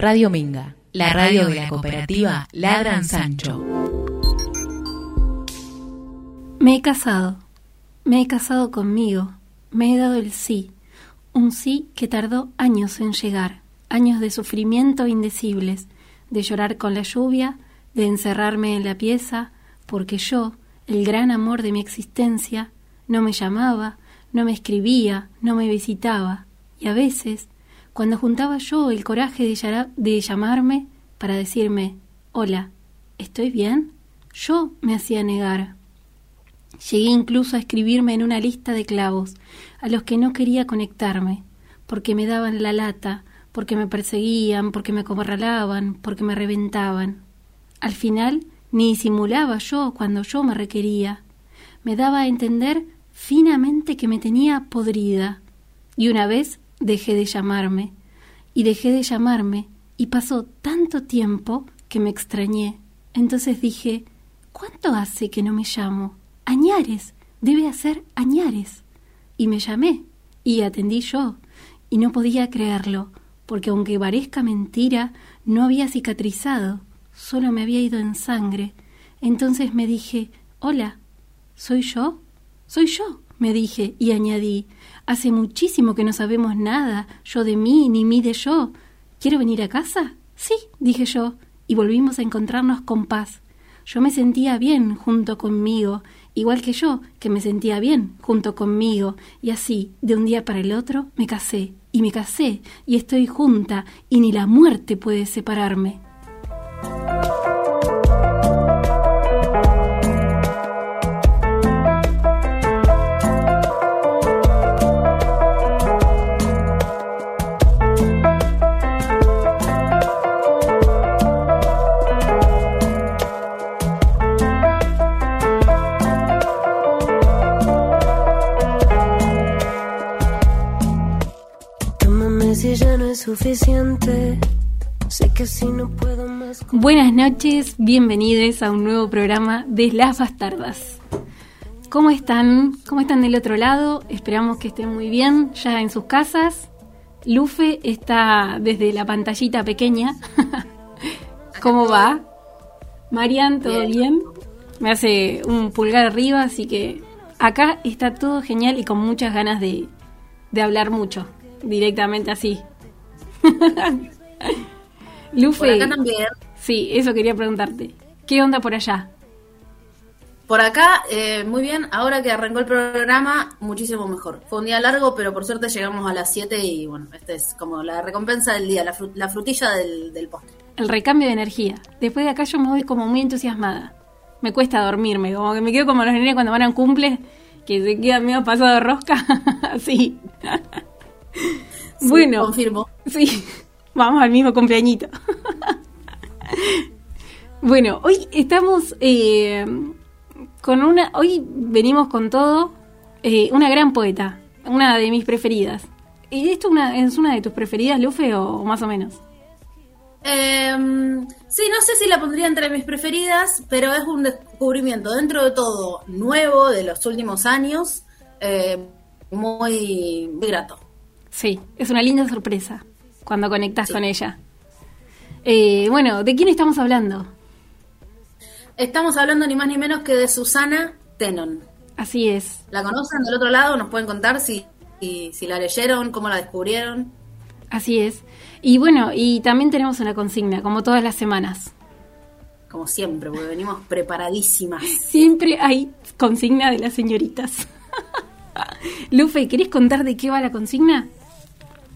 Radio Minga, la radio de la cooperativa Ladran Sancho. Me he casado, me he casado conmigo, me he dado el sí, un sí que tardó años en llegar, años de sufrimiento indecibles, de llorar con la lluvia, de encerrarme en la pieza, porque yo, el gran amor de mi existencia, no me llamaba, no me escribía, no me visitaba, y a veces cuando juntaba yo el coraje de, llamarme para decirme, hola, ¿estoy bien? Yo me hacía negar. Llegué incluso a escribirme en una lista de clavos, a los que no quería conectarme, porque me daban la lata, porque me perseguían, porque me acorralaban, porque me reventaban. Al final, ni disimulaba yo cuando yo me requería. Me daba a entender finamente que me tenía podrida. Y una vez dejé de llamarme, y dejé de llamarme, y pasó tanto tiempo que me extrañé. Entonces dije, ¿cuánto hace que no me llamo? Añares, debe hacer Añares. Y me llamé, y atendí yo, y no podía creerlo, porque aunque parezca mentira, no había cicatrizado, solo me había ido en sangre. Entonces me dije, hola, ¿soy yo? Soy yo, me dije, y añadí, Hace muchísimo que no sabemos nada, yo de mí ni mí de yo. ¿Quiero venir a casa? Sí, dije yo, y volvimos a encontrarnos con paz. Yo me sentía bien junto conmigo, igual que yo, que me sentía bien junto conmigo, y así, de un día para el otro, me casé, y me casé, y estoy junta, y ni la muerte puede separarme. Suficiente. Sé que si no puedo más. Buenas noches, bienvenidos a un nuevo programa de Las Bastardas. ¿Cómo están? ¿Cómo están del otro lado? Esperamos que estén muy bien ya en sus casas. Lufe está desde la pantallita pequeña. ¿Cómo va? Marian, ¿todo bien. Me hace un pulgar arriba, así que acá está todo genial y con muchas ganas de, de hablar mucho, directamente así, Lufe. Por acá también. Sí, eso quería preguntarte. ¿Qué onda por allá? Por acá, eh, muy bien. Ahora que arrancó el programa, muchísimo mejor. Fue un día largo, pero por suerte llegamos a las 7 y bueno, esta es como la recompensa del día, la, frutilla del, del postre. El recambio de energía. Después de acá yo me voy como muy entusiasmada. Me cuesta dormirme, como que me quedo como los nenes cuando van a un cumple, que se quedan medio pasado de rosca. Así bueno, confirmo. Sí, vamos al mismo cumpleañito. bueno, hoy estamos eh, con una. Hoy venimos con todo. Eh, una gran poeta, una de mis preferidas. ¿Y esto una, es una de tus preferidas, Lufe, o, más o menos? Em, sí, no sé si la pondría entre mis preferidas, pero es un descubrimiento dentro de todo nuevo de los últimos años, eh, muy, muy grato. Sí, es una linda sorpresa cuando conectas con ella. Eh, bueno, ¿de quién estamos hablando? Estamos hablando ni más ni menos que de Susana Tenon. Así es. ¿La conocen del otro lado? ¿Nos pueden contar si, si, la leyeron, cómo la descubrieron? Así es. Y bueno, y también tenemos una consigna, como todas las semanas. Como siempre, porque venimos preparadísimas. Siempre hay consigna de las señoritas. Lufe, ¿querés contar de qué va la consigna?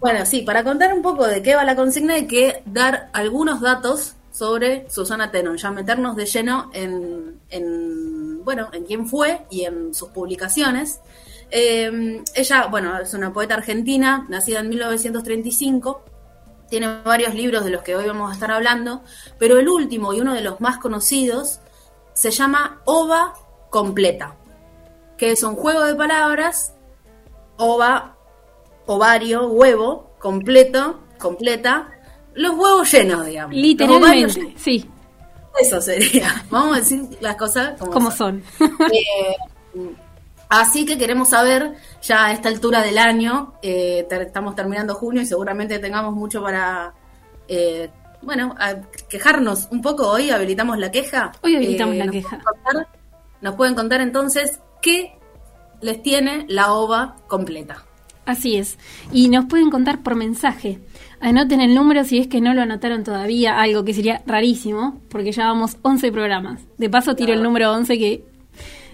Bueno, sí, para contar un poco de qué va la consigna hay que dar algunos datos sobre Susana Tenon, ya meternos de lleno en, bueno, en quién fue y en sus publicaciones. Eh, ella, bueno, es una poeta argentina, nacida en 1935, tiene varios libros de los que hoy vamos a estar hablando, pero el último y uno de los más conocidos se llama Ova Completa, que es un juego de palabras, ova ovario, huevo, completo, completa, los huevos llenos, digamos. Literalmente, sí. Eso sería. Vamos a decir las cosas como, son. Eh, así que queremos saber, ya a esta altura del año, eh, estamos terminando junio y seguramente tengamos mucho para, eh, bueno, a quejarnos un poco hoy, habilitamos la queja. Hoy habilitamos Eh, la nos queja. pueden contar- nos pueden contar entonces qué les tiene la ova completa. Así es. Y nos pueden contar por mensaje. Anoten el número si es que no lo anotaron todavía, algo que sería rarísimo, porque ya vamos 11 programas. De paso tiro el número 11 que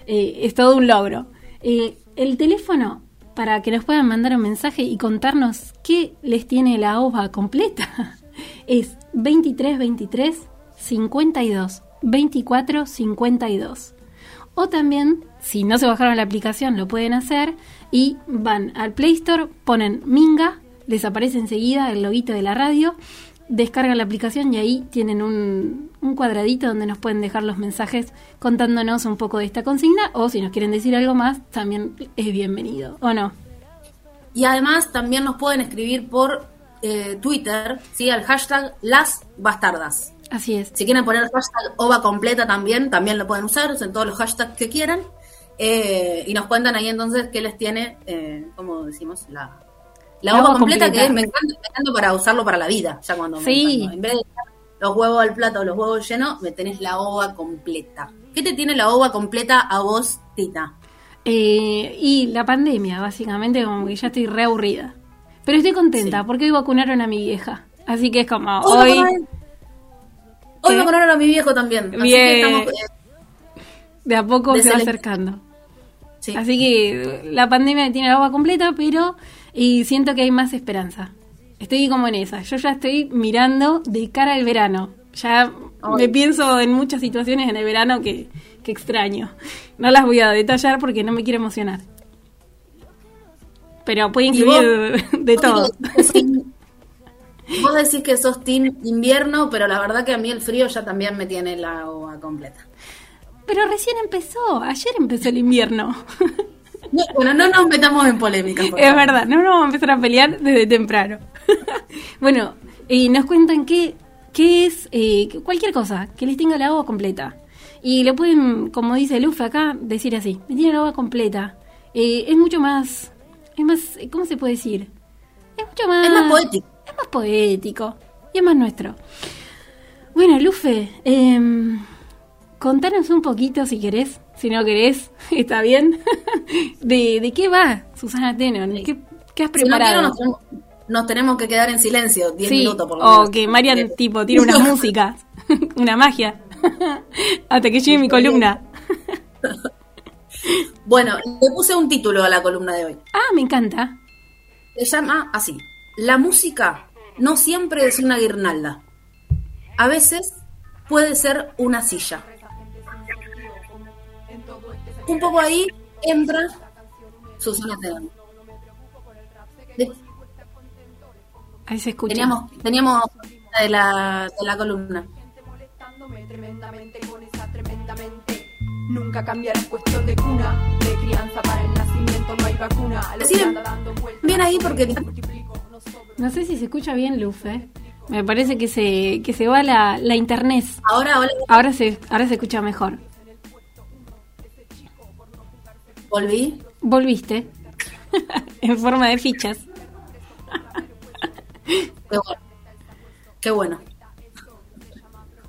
eh, es todo un logro. Eh, el teléfono para que nos puedan mandar un mensaje y contarnos qué les tiene la ova completa es 2323 52 24 52. O también, si no se bajaron la aplicación, lo pueden hacer y van al Play Store, ponen Minga, les aparece enseguida el loguito de la radio, descargan la aplicación y ahí tienen un, un cuadradito donde nos pueden dejar los mensajes contándonos un poco de esta consigna o si nos quieren decir algo más, también es bienvenido, ¿o no? Y además también nos pueden escribir por eh, Twitter, ¿sí? al hashtag las bastardas. Así es. Si quieren poner el hashtag ova completa también, también lo pueden usar, usen todos los hashtags que quieran. Eh, y nos cuentan ahí entonces qué les tiene, eh, como decimos, la, la, La ova completa, completa. que me encanta, me encanta para usarlo para la vida. Ya cuando, me- Sí. en vez de los huevos al plato o los huevos llenos, me tenés la ova completa. ¿Qué te tiene la ova completa a vos, Tita? Eh, y la pandemia, básicamente, como que ya estoy re aburrida. Pero estoy contenta Sí. porque hoy vacunaron a mi vieja. Así que es como, Hoy, hoy, vacunaron a mi viejo también. Así Bien. que estamos, eh, de a poco se va acercando. Sí. Así que la pandemia tiene la agua completa, pero y siento que hay más esperanza. Estoy como en esa. Yo ya estoy mirando de cara al verano. Ya me pienso en muchas situaciones en el verano que, que extraño. No las voy a detallar porque no me quiero emocionar. Pero puede ¿Y incluir de vos todo. Vos decís que sos team invierno, pero la verdad que a mí el frío ya también me tiene la ova completa. Pero recién empezó. Ayer empezó el invierno. No, bueno, no nos metamos en polémicas. por Es verdad, no nos vamos a empezar a pelear desde temprano. bueno, y nos cuentan qué, qué es eh, cualquier cosa, que les tenga la agua completa. Y lo pueden, como dice Lufa acá, decir así, me tiene la agua completa. Eh, es mucho más, es más, ¿cómo se puede decir? Es mucho más... Es más poético. Es más poético y es más nuestro. Bueno, Lufe, eh, contanos un poquito si querés, si no querés, está bien, de, de qué va Susana Tenon, ¿Qué, qué has Si no quiero, preparado? nos, tenemos- nos tenemos que quedar en silencio 10 sí, minutos por lo o menos. que Marian Eh, tipo tire unas músicas, una magia, hasta que llegue mi columna. Bueno, le puse un título a la columna de hoy. Ah, me encanta. Se llama así. La música no siempre es una guirnalda. A veces puede ser una silla. Un poco ahí entra Susana Ahí se escucha. Teníamos, teníamos de la, de la columna. molestándome tremendamente con esa tremendamente. Nunca cambiará es cuestión de cuna, de crianza para el nacimiento no hay vacuna. Sí, bien ahí porque- no sé si se escucha bien, Lufe. Me parece que se, que se va la, la internet. Ahora, ahora Ahora se, ahora se escucha mejor. Volví. Volviste. en forma de fichas. Qué bueno. Qué bueno.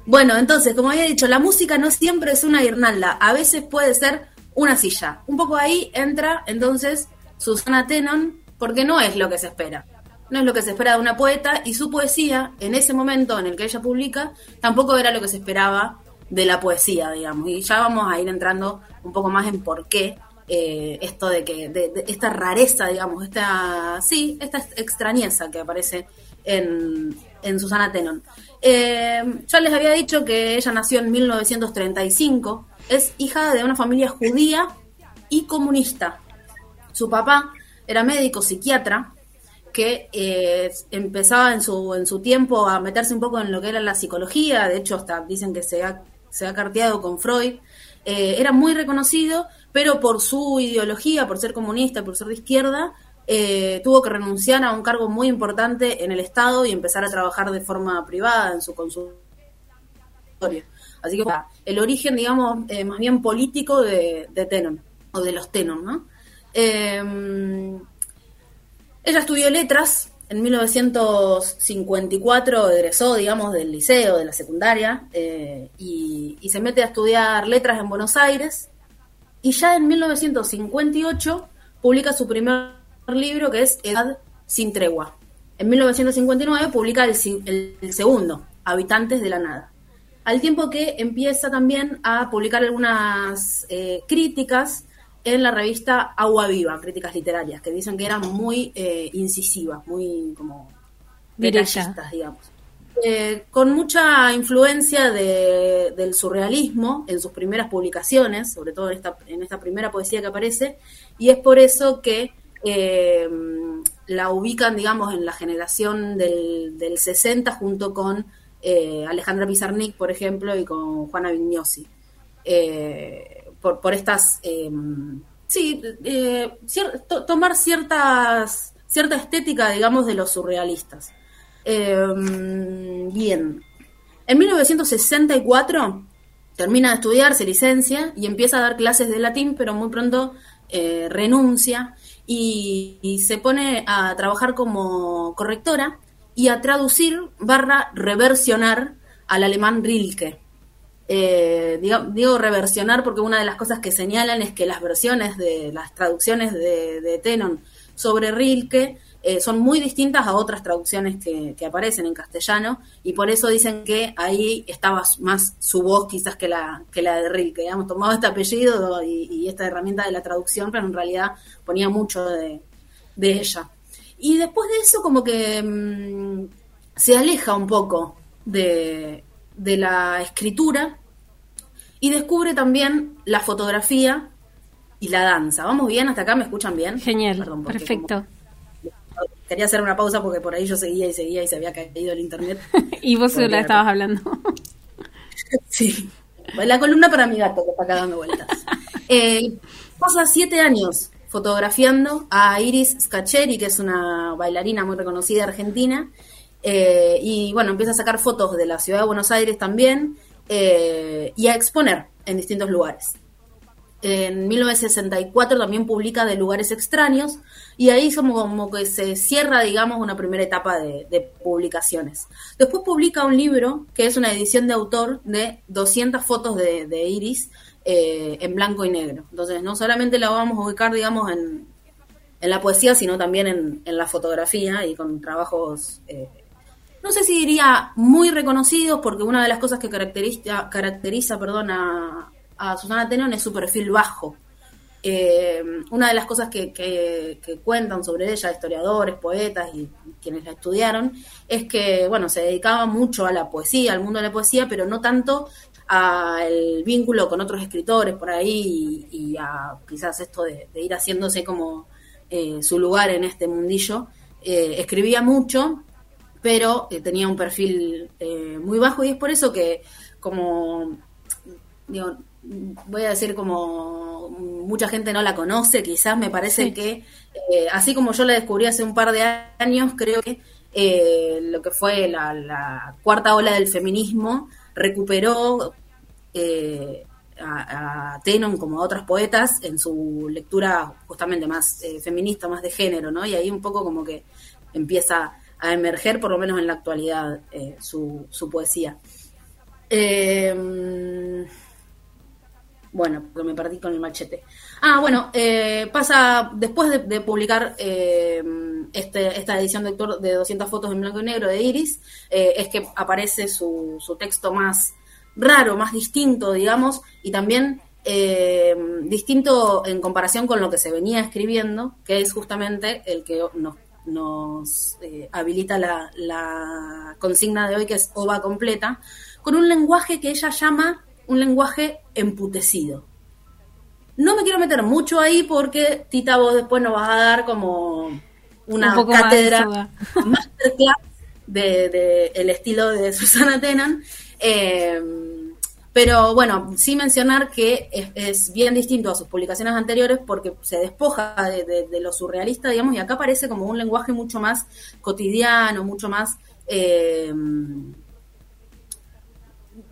Bueno, entonces, como había dicho, la música no siempre es una guirnalda, a veces puede ser una silla. Un poco ahí entra entonces Susana Tenon, porque no es lo que se espera. No es lo que se espera de una poeta y su poesía, en ese momento en el que ella publica, tampoco era lo que se esperaba de la poesía, digamos. Y ya vamos a ir entrando un poco más en por qué eh, esto de que, esta rareza, digamos, esta, sí, esta extrañeza que aparece en, en Susana Tenon. Eh, ya les había dicho que ella nació en 1935, es hija de una familia judía y comunista. Su papá era médico psiquiatra que eh, empezaba en su, en su tiempo a meterse un poco en lo que era la psicología, de hecho hasta dicen que se ha, se ha carteado con Freud, eh, era muy reconocido, pero por su ideología, por ser comunista, por ser de izquierda, eh, tuvo que renunciar a un cargo muy importante en el Estado y empezar a trabajar de forma privada en su consultorio. Así que el origen, digamos, eh, más bien político de, de Tenon, o de los Tenon, ¿no? Eh, ella estudió letras en 1954 egresó, digamos, del liceo, de la secundaria, y se mete a estudiar letras en Buenos Aires. Y ya en 1958 publica su primer libro, que es Edad sin tregua. En 1959 publica el, el- el segundo, Habitantes de la Nada. Al tiempo que empieza también a publicar algunas eh, críticas en la revista Agua Viva, críticas literarias, que dicen que eran muy eh, incisivas, muy como detallistas, digamos. Eh, con mucha influencia de- del surrealismo en sus primeras publicaciones, sobre todo en esta, en esta primera poesía que aparece, y es por eso que eh, la ubican, digamos, en la generación del, del 60 junto con eh, Alejandra Pizarnik, por ejemplo, y con Juana Vignosi. Eh, por, estas, eh, sí, cier- to- tomar ciertas, cierta estética, digamos, de los surrealistas. Eh, bien. En 1964 termina de estudiar, se licencia y empieza a dar clases de latín, pero muy pronto eh, renuncia y, y se pone a trabajar como correctora y a traducir barra reversionar al alemán Rilke. Eh, digo, digo reversionar porque una de las cosas que señalan es que las versiones de las traducciones de, de Tenon sobre Rilke eh, son muy distintas a otras traducciones que, que aparecen en castellano y por eso dicen que ahí estaba más su voz quizás que la, que la de Rilke. Digamos, tomaba este apellido y, y esta herramienta de la traducción, pero en realidad ponía mucho de, de ella. Y después de eso como que mm, se aleja un poco de, de la escritura y descubre también la fotografía y la danza. ¿Vamos bien? ¿Hasta acá me escuchan bien? Genial, Perdón, perfecto. como- quería hacer una pausa porque por ahí yo seguía y seguía y se había caído el internet. y vos Porque- la estabas hablando. Sí. La columna para mi gato que está acá dando vueltas. Eh, pasa siete años fotografiando a Iris Scacheri, que es una bailarina muy reconocida argentina. eh, y bueno, empieza a sacar fotos de la ciudad de Buenos Aires también eh, y a exponer en distintos lugares. En 1964 también publica De lugares extraños y ahí como, como que se cierra, digamos, una primera etapa de, publicaciones. Después publica un libro que es una edición de autor de 200 fotos de, de Iris eh, en blanco y negro. Entonces, no solamente la vamos a ubicar, digamos, en, en la poesía, sino también en, en la fotografía y con trabajos, eh, no sé si diría muy reconocidos, porque una de las cosas que caracteriza, caracteriza perdón, a, a Susana Tenon es su perfil bajo. Eh, una de las cosas que, cuentan sobre ella historiadores, poetas y quienes la estudiaron es que, bueno, se dedicaba mucho a la poesía, al mundo de la poesía, pero no tanto al vínculo con otros escritores por ahí y, a quizás esto de, de ir haciéndose como eh, su lugar en este mundillo. Eh, escribía mucho, pero tenía un perfil muy bajo y es por eso que como digo, voy a decir como mucha gente no la conoce, quizás me parece Sí. que eh, así como yo la descubrí hace un par de años, creo que eh, lo que fue la, la cuarta ola del feminismo recuperó eh, a, a Tenon como a otras poetas en su lectura justamente más feminista, más de género, ¿no? Y ahí un poco como que empieza a emerger, por lo menos en la actualidad, su, su poesía. Eh, bueno, porque me perdí con el machete. Ah, bueno, eh, pasa después de, publicar eh, este, esta edición de, de 200 fotos en blanco y negro de Iris, eh, es que aparece su, su texto más raro, más distinto, digamos, y también eh, distinto en comparación con lo que se venía escribiendo, que es justamente el que nos, nos habilita la consigna de hoy, que es OVA completa, con un lenguaje que ella llama un lenguaje emputecido. No me quiero meter mucho ahí porque, Tita, vos después nos vas a dar como una Un más cátedra soda. masterclass de, de el estilo de Susana Tenan. Eh, pero bueno, sí mencionar que es, es bien distinto a sus publicaciones anteriores porque se despoja de, de- de lo surrealista, digamos, y acá aparece como un lenguaje mucho más cotidiano, mucho más eh,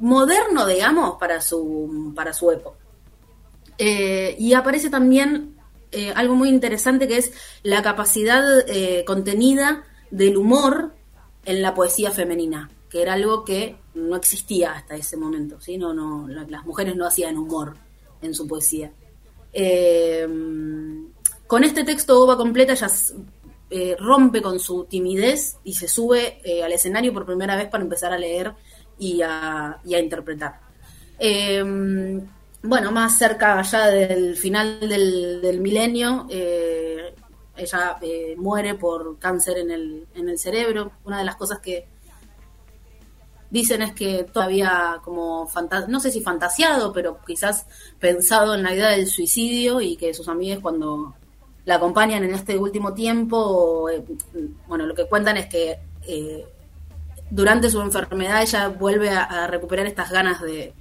moderno, digamos, para su, para su época. Eh, y aparece también eh, algo muy interesante que es la capacidad eh, contenida del humor en la poesía femenina, que era algo que no existía hasta ese momento, ¿sí? no, no, las mujeres no hacían humor en su poesía. Con este texto Oba completa eh, rompe con su timidez y se sube al escenario por primera vez para empezar a leer y a, interpretar. bueno, más cerca ya del final del, milenio, ella muere por cáncer en el, en el cerebro. Una de las cosas que dicen es que todavía como no sé si fantasiado, pero quizás pensado en la idea del suicidio y que sus amigas cuando la acompañan en este último tiempo, eh, bueno, lo que cuentan es que eh, durante su enfermedad ella vuelve a, recuperar estas ganas de,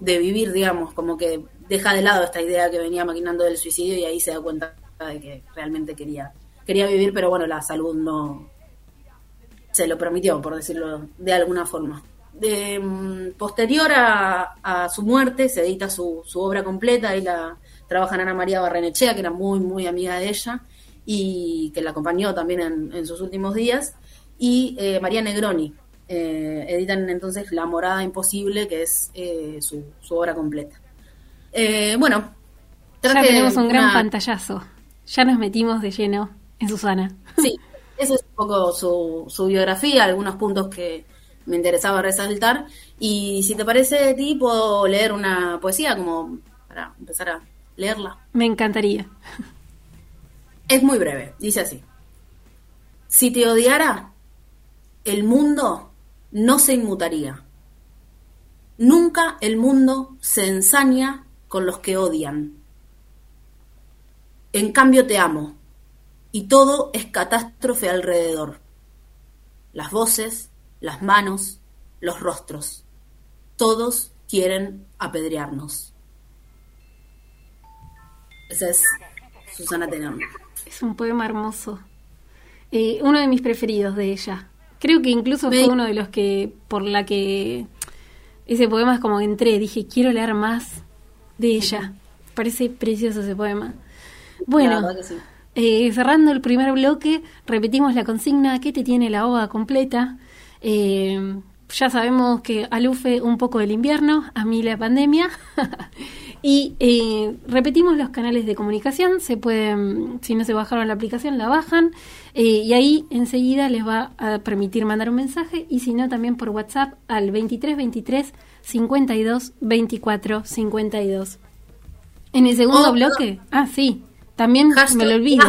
vivir, digamos, como que deja de lado esta idea que venía maquinando del suicidio y ahí se da cuenta de que realmente quería, quería vivir, pero bueno, la salud no se lo permitió, por decirlo de alguna forma. De, mm, posterior a, su muerte se edita su, obra completa y la trabaja Ana María Barrenechea, que era muy, muy amiga de ella y que la acompañó también en, sus últimos días, y eh, María Negroni. Eh, editan entonces La Morada Imposible, que es eh, su, obra completa. bueno, ya tenemos un gran pantallazo. Ya nos metimos de lleno en Susana. Sí, esa es un poco su, su biografía, algunos puntos que, me interesaba resaltar. Y si te parece de ti, puedo leer una poesía como para empezar a leerla. Me encantaría. Es muy breve, dice así. Si te odiara, el mundo no se inmutaría. Nunca el mundo se ensaña con los que odian. En cambio te amo, y todo es catástrofe alrededor. Las voces, las manos, los rostros. Todos quieren apedrearnos. Esa es Susana Tenón. Es un poema hermoso. Eh, uno de mis preferidos de ella. Creo que incluso fue uno de los que, por la que ese poema es como entré, dije, quiero leer más de ella. Parece precioso ese poema. Bueno, eh, cerrando el primer bloque, repetimos la consigna, ¿qué te tiene la ova completa? Eh, ya sabemos que alufe un poco el invierno, a mí la pandemia. y eh, repetimos los canales de comunicación. Se pueden, si no se bajaron la aplicación, la bajan. Eh, y ahí enseguida les va a permitir mandar un mensaje. Y si no, también por WhatsApp al 23 23 52 24 52. En el segundo oh, bloque, ah, sí, también me lo olvido.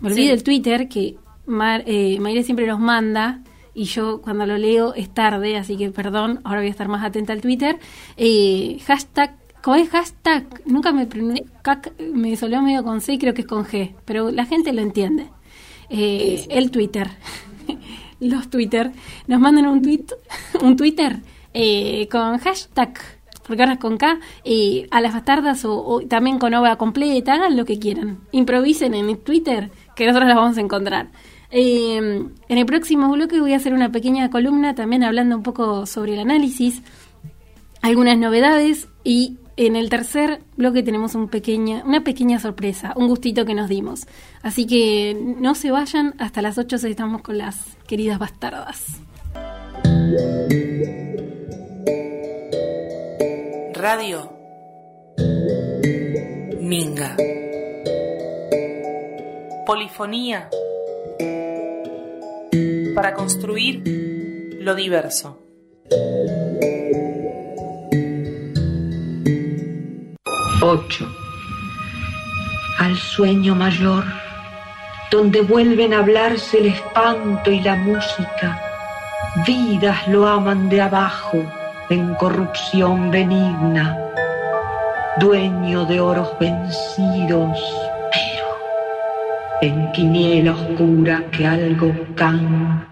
Me olvido el Twitter que Mar, Mayra siempre nos manda y yo cuando lo leo es tarde, así que perdón, ahora voy a estar más atenta al Twitter. Eh, hashtag, ¿cómo es hashtag? Nunca me me soló medio con C creo que es con G, pero la gente lo entiende. Eh, el Twitter, los Twitter, nos mandan un tweet, un Twitter eh, con hashtag porque ahora es con K, a las bastardas o, también con obra completa, hagan lo que quieran. Improvisen en Twitter, que nosotros las vamos a encontrar. Eh, en el próximo bloque voy a hacer una pequeña columna también hablando un poco sobre el análisis, algunas novedades y en el tercer bloque tenemos una pequeña sorpresa, un gustito que nos dimos. Así que no se vayan, hasta las 8 estamos con las queridas bastardas. Radio Minga. Polifonía para construir lo diverso. Ocho. Al sueño mayor, donde vuelven a hablarse el espanto y la música, vidas lo aman de abajo en corrupción benigna, dueño de oros vencidos, en quiniela oscura que algo can.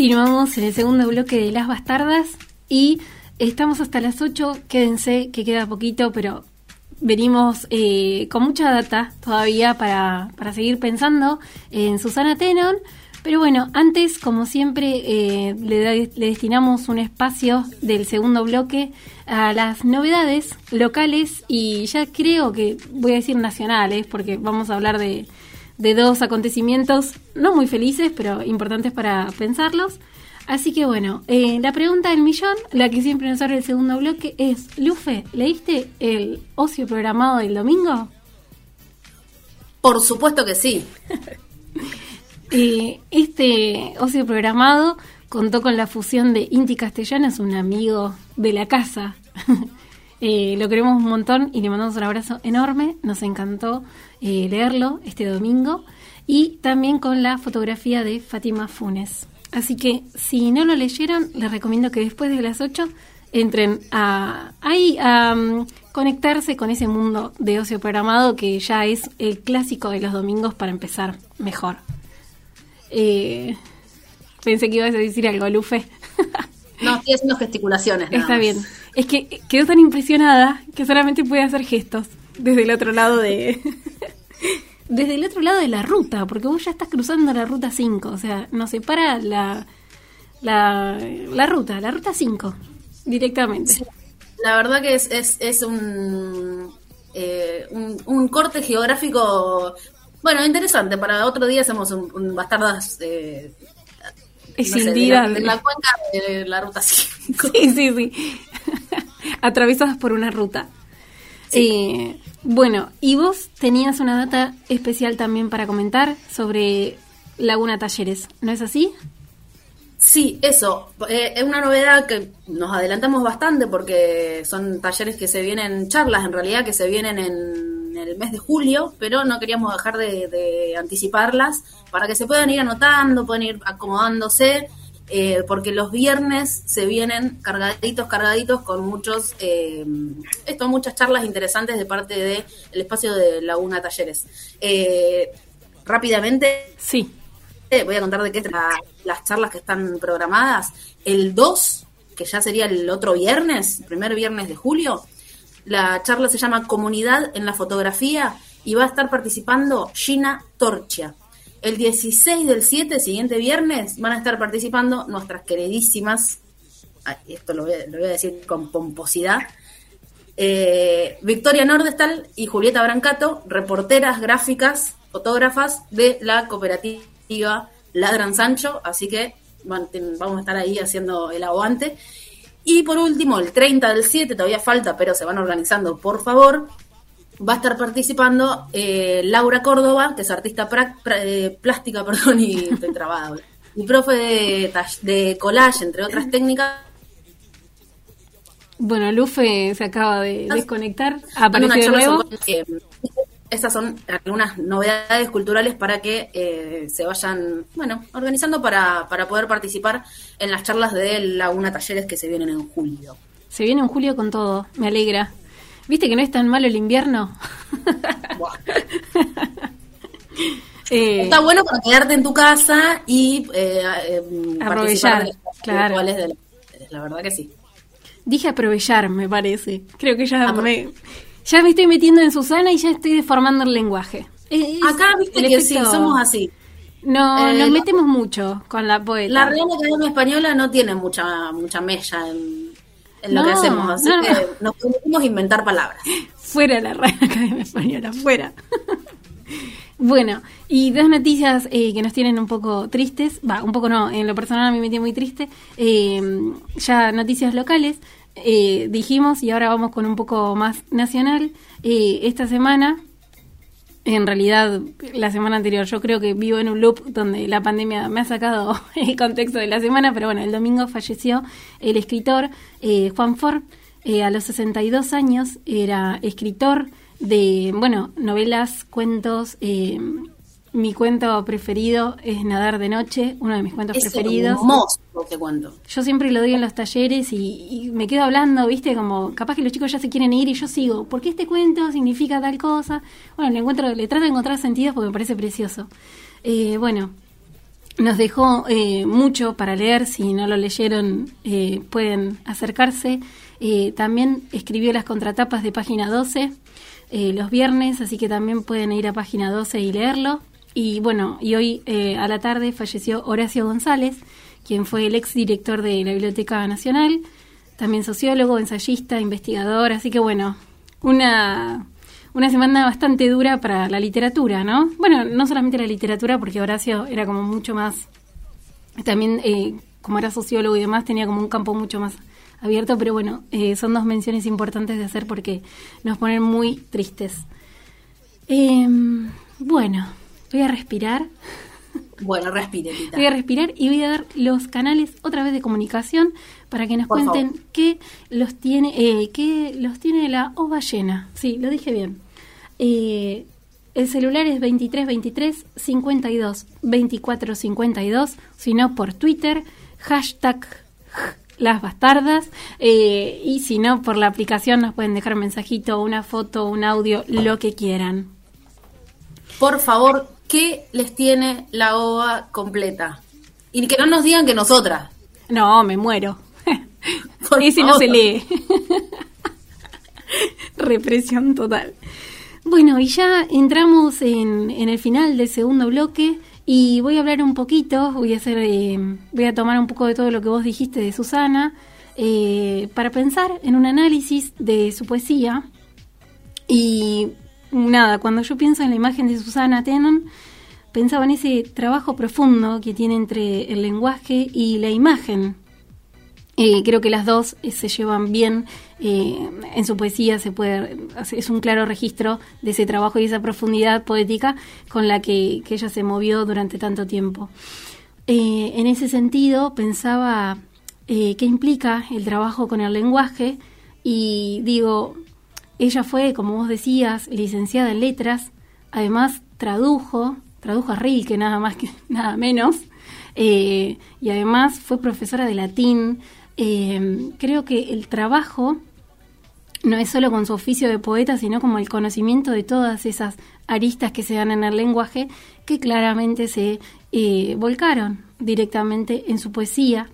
Continuamos en el segundo bloque de Las Bastardas y estamos hasta las 8. Quédense, que queda poquito, pero venimos eh, con mucha data todavía para, para seguir pensando en Susana Tenon. Pero bueno, antes, como siempre, eh, le, le destinamos un espacio del segundo bloque a las novedades locales y ya creo que voy a decir nacionales, porque vamos a hablar de, de dos acontecimientos no muy felices, pero importantes para pensarlos. Así que bueno, eh, la pregunta del millón, la que siempre nos abre el segundo bloque, es, Lufe, ¿leíste el ocio programado del domingo? Por supuesto que sí. Eh, este ocio programado contó con la fusión de Inti Castellanos, un amigo de la casa. Eh, lo queremos un montón y le mandamos un abrazo enorme. Nos encantó eh, leerlo este domingo. Y también con la fotografía de Fátima Funes. Así que si no lo leyeron, les recomiendo que después de las 8 entren a, ahí a mm, conectarse con ese mundo de ocio programado que ya es el clásico de los domingos para empezar mejor. Eh, pensé que ibas a decir algo, Lufe. No, estoy haciendo gesticulaciones. nada Está más. bien. Es que quedó tan impresionada que solamente puede hacer gestos desde el otro lado de... desde el otro lado de la ruta, porque vos ya estás cruzando la ruta 5, o sea, nos separa la, la, la ruta, la ruta 5, directamente. La verdad que es, es, es un, eh, un, un corte geográfico, bueno, interesante. Para otro día hacemos un, un bastardas eh, no sé, de, Escindida la, de- de la cuenca de la ruta 5. Sí, sí, sí. Atravesadas por una ruta. Eh, bueno, y vos tenías una data especial también para comentar sobre Laguna Talleres, ¿no es así? Sí, eso. Eh, es una novedad que nos adelantamos bastante porque son talleres que se vienen, charlas en realidad, que se vienen en el mes de julio, pero no queríamos dejar de, de anticiparlas para que se puedan ir anotando, puedan ir acomodándose, eh, porque los viernes se vienen cargaditos, cargaditos con muchos, eh, esto, muchas charlas interesantes de parte del espacio de Laguna Talleres. Eh, rápidamente, Sí. eh, voy a contar de qué las charlas que están programadas. El 2, que ya sería el otro viernes, el primer viernes de julio, la charla se llama Comunidad en la Fotografía y va a estar participando Gina Torchia. El 16 del 7, siguiente viernes, van a estar participando nuestras queridísimas, esto lo voy a, lo voy a decir con pomposidad, eh, Victoria Nordestal y Julieta Brancato, reporteras gráficas, fotógrafas de la cooperativa Ladran Sancho, así que vamos a estar ahí haciendo el aguante. Y por último, el 30 del 7, todavía falta, pero se van organizando, por favor, va a estar participando eh, Laura Córdoba, que es artista pra- pra- eh, plástica, perdón, y estoy trabada. Y profe de, de collage, entre otras técnicas, Bueno, Lufe se acaba de desconectar, Van una apareció de nuevo. sobre- eh, esas son algunas novedades culturales para que eh, se vayan, bueno, organizando para, para poder participar en las charlas de Laguna Talleres que se vienen en julio. Se viene en julio con todo, me alegra. ¿Viste que no es tan malo el invierno? Eh, Está bueno para quedarte en tu casa y eh, eh, Aprovechar, participar de las claro. virtuales de la, la verdad que sí. Dije aprovechar, me parece. Creo que ya Apro- me, ya me estoy metiendo en Susana y ya estoy deformando el lenguaje. Es- Acá viste que sí, somos así. No, Eh, nos metemos mucho con la poeta. La Real Academia Española no tiene mucha mucha mella en, en lo que hacemos, así no, que no. nos permitimos inventar palabras. Fuera la Real Academia Española, fuera. bueno, y dos noticias eh, que nos tienen un poco tristes. Va, un poco no, en lo personal a mí me tiene muy triste. Eh, ya noticias locales. Eh, dijimos, y ahora vamos con un poco más nacional. Eh, esta semana, en realidad la semana anterior, yo creo que vivo en un loop donde la pandemia me ha sacado el contexto de la semana, pero bueno, el domingo falleció el escritor eh, Juan Ford. Eh, a los 62 años era escritor de, bueno, novelas, cuentos. Mi cuento preferido es Nadar de Noche, uno de mis cuentos Es preferidos. hermoso, te cuento. Yo siempre lo doy en los talleres y, y me quedo hablando, ¿viste? Como capaz que los chicos ya se quieren ir y yo sigo. ¿Por qué este cuento significa tal cosa? Bueno, le, encuentro, le trato de encontrar sentido porque me parece precioso. Eh, bueno, nos dejó eh, mucho para leer. Si no lo leyeron, eh, pueden acercarse. Eh, también escribió las contratapas de página 12 eh, los viernes, así que también pueden ir a página 12 y leerlo. Y bueno, y hoy eh, a la tarde falleció Horacio González, quien fue el ex director de la Biblioteca Nacional, también sociólogo, ensayista, investigador, así que bueno, una, una semana bastante dura para la literatura, ¿no? Bueno, no solamente la literatura, porque Horacio era como mucho más, también eh, como era sociólogo y demás, tenía como un campo mucho más abierto, pero bueno, eh, son dos menciones importantes de hacer porque nos ponen muy tristes. Em, bueno, voy a respirar. Bueno, respire, Tita. Voy a respirar y voy a dar los canales otra vez de comunicación para que nos Por cuenten favor. qué los tiene, eh, qué los tiene la ova llena. Sí, lo dije bien. Eh, el celular es 23 23 52 24 52, si no por Twitter, hashtag las bastardas, eh, y si no por la aplicación nos pueden dejar mensajito, una foto, un audio, lo que quieran. Por favor, ¿qué les tiene la ova completa? Y que no nos digan que nosotras. No, me muero. Por Ese no favor. se lee. Represión total. Bueno, y ya entramos en, en el final del segundo bloque y voy a hablar un poquito, voy a hacer, eh, voy a tomar un poco de todo lo que vos dijiste de Susana eh, para pensar en un análisis de su poesía. Y nada, cuando yo pienso en la imagen de Susana Tenon, pensaba en ese trabajo profundo que tiene entre el lenguaje y la imagen. Eh, creo que las dos eh, se llevan bien. eh, en su poesía se puede es un claro registro de ese trabajo y esa profundidad poética con la que, que ella se movió durante tanto tiempo. En ese sentido, pensaba qué implica el trabajo con el lenguaje y digo, ella fue, como vos decías, licenciada en letras, además tradujo, tradujo a Rilke nada más que nada menos, eh, y además fue profesora de latín. Eh, creo que el trabajo no es solo con su oficio de poeta, sino como el conocimiento de todas esas aristas que se dan en el lenguaje, que claramente se eh, volcaron directamente en su poesía.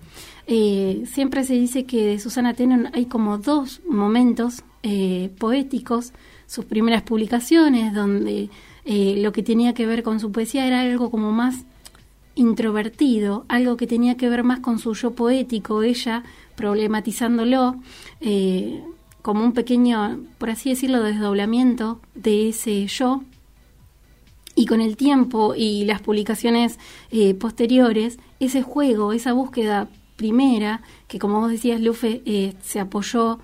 Eh, siempre se dice que de Susana Tenon hay como dos momentos eh, poéticos, sus primeras publicaciones, donde eh, lo que tenía que ver con su poesía era algo como más introvertido, algo que tenía que ver más con su yo poético, ella problematizándolo eh, como un pequeño, por así decirlo, desdoblamiento de ese yo. Y con el tiempo y las publicaciones posteriores, ese juego, esa búsqueda primera, que como vos decías, Lufe, se apoyó,